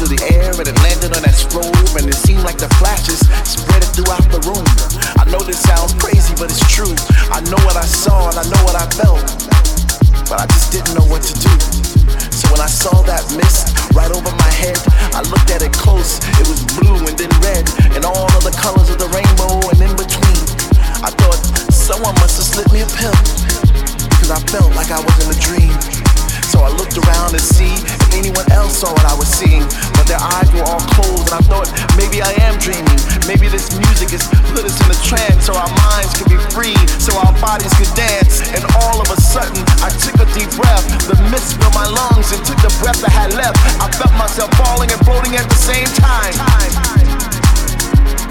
into the air and it landed on that stove and it seemed like the flashes spread it throughout the room. I know this sounds crazy, but it's true. I know what I saw and I know what I felt, but I just didn't know what to do. So when I saw that mist right over my head, I looked at it close. It was blue and then red and all of the colors of the rainbow and in between. I thought someone must have slipped me a pill because I felt like I was in a dream. So I looked around to see if anyone else saw what I was seeing. But their eyes were all closed, and I thought maybe I am dreaming. Maybe this music is put us in a trance so our minds can be free, so our bodies could dance. And all of a sudden, I took a deep breath. The mist filled my lungs and took the breath I had left. I felt myself falling and floating at the same time.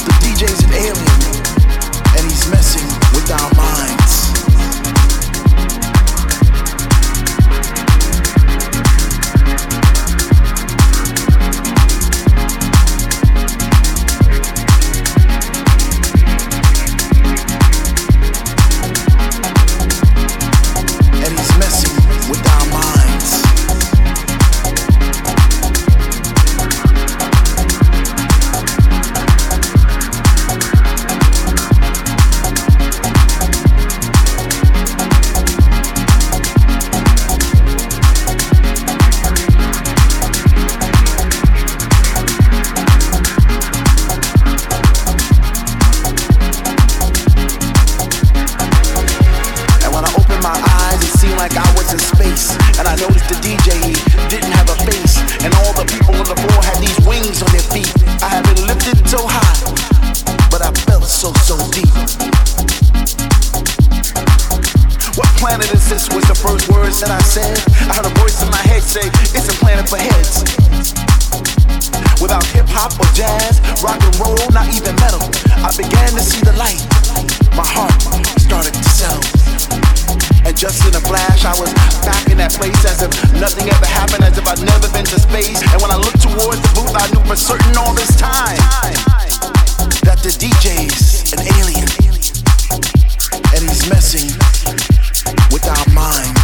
The DJ's an alien, and he's messing with our minds. say it's a planet for heads. Without hip hop or jazz, rock and roll, not even metal, I began to see the light. My heart started to sell. And just in a flash, I was back in that place as if nothing ever happened, as if I'd never been to space. And when I looked towards the booth, I knew for certain all this time that the DJ's an alien. And he's messing with our minds.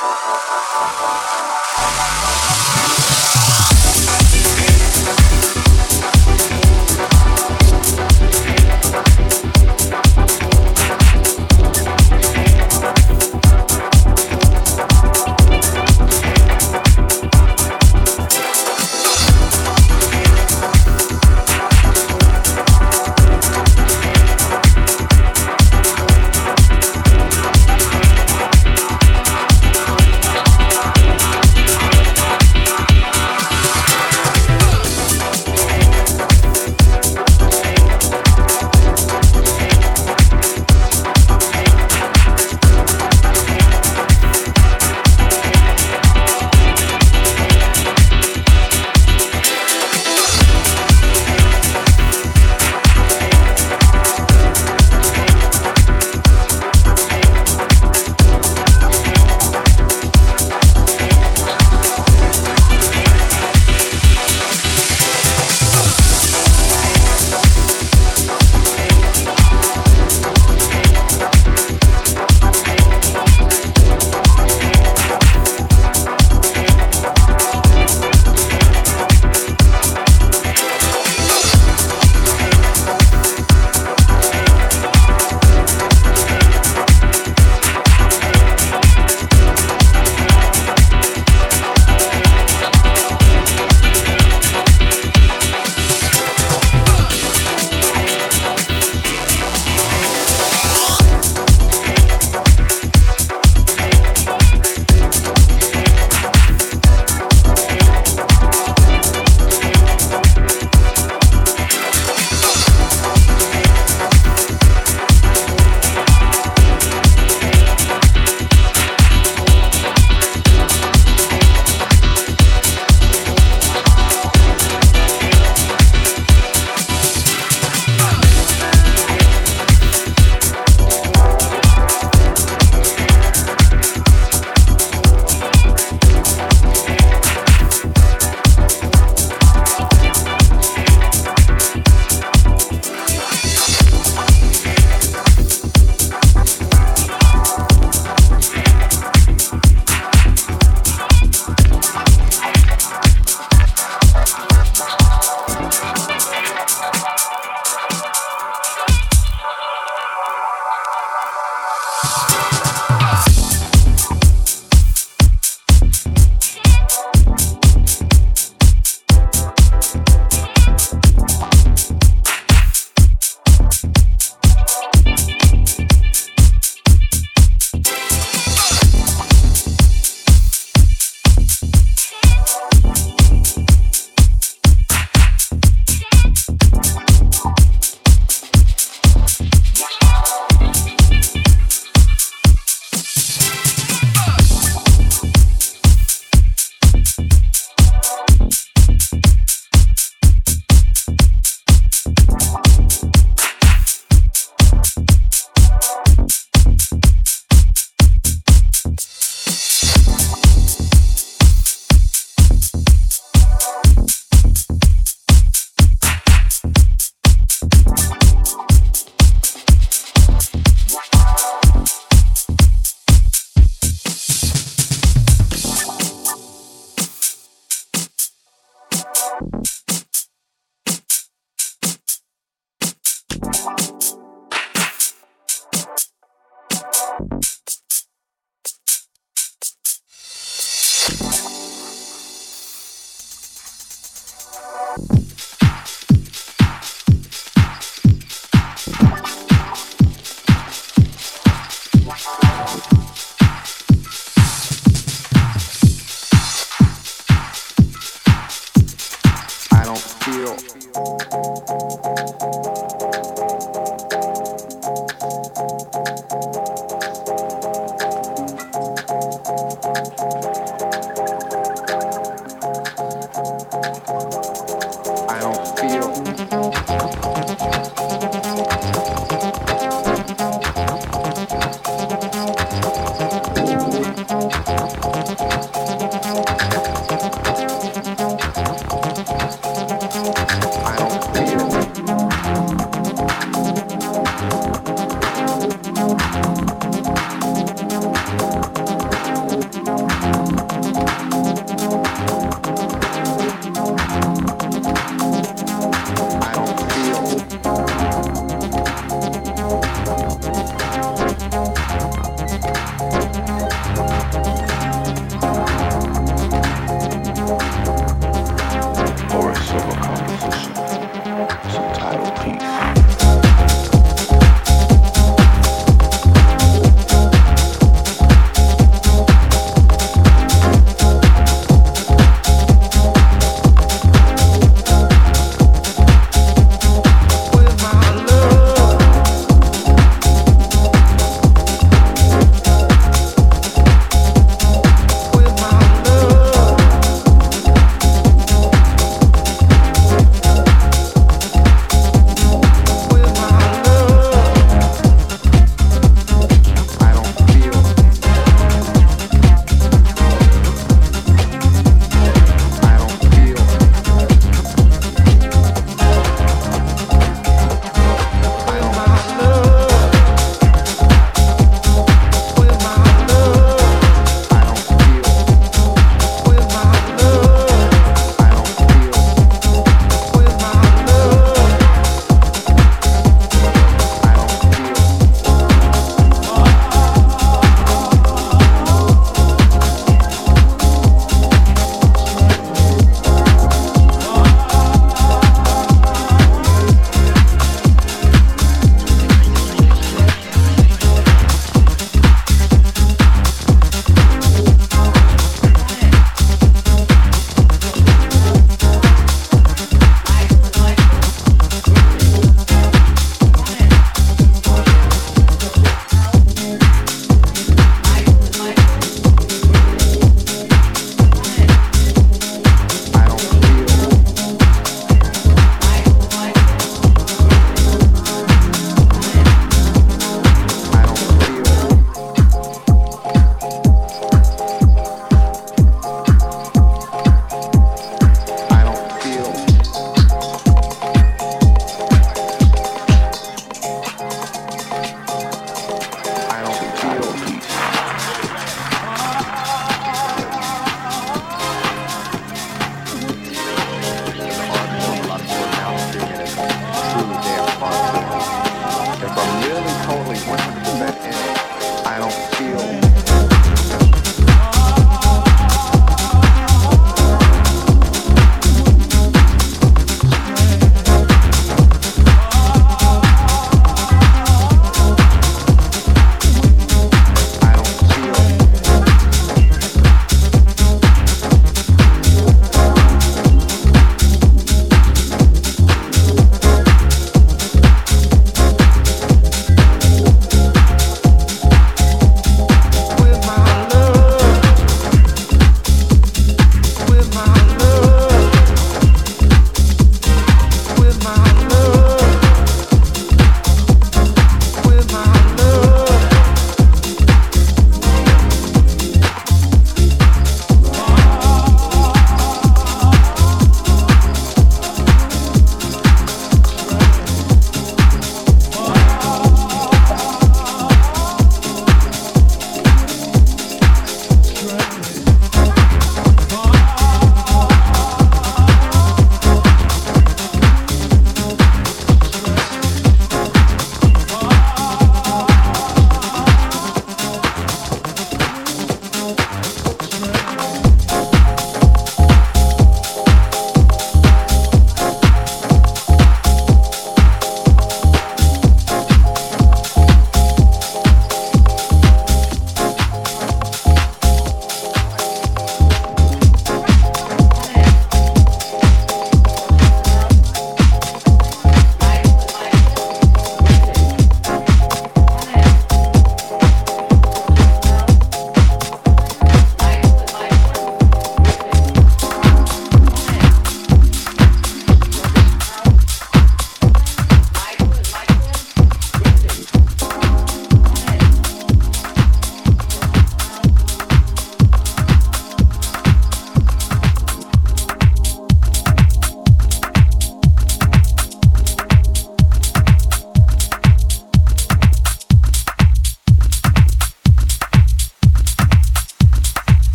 Thank you.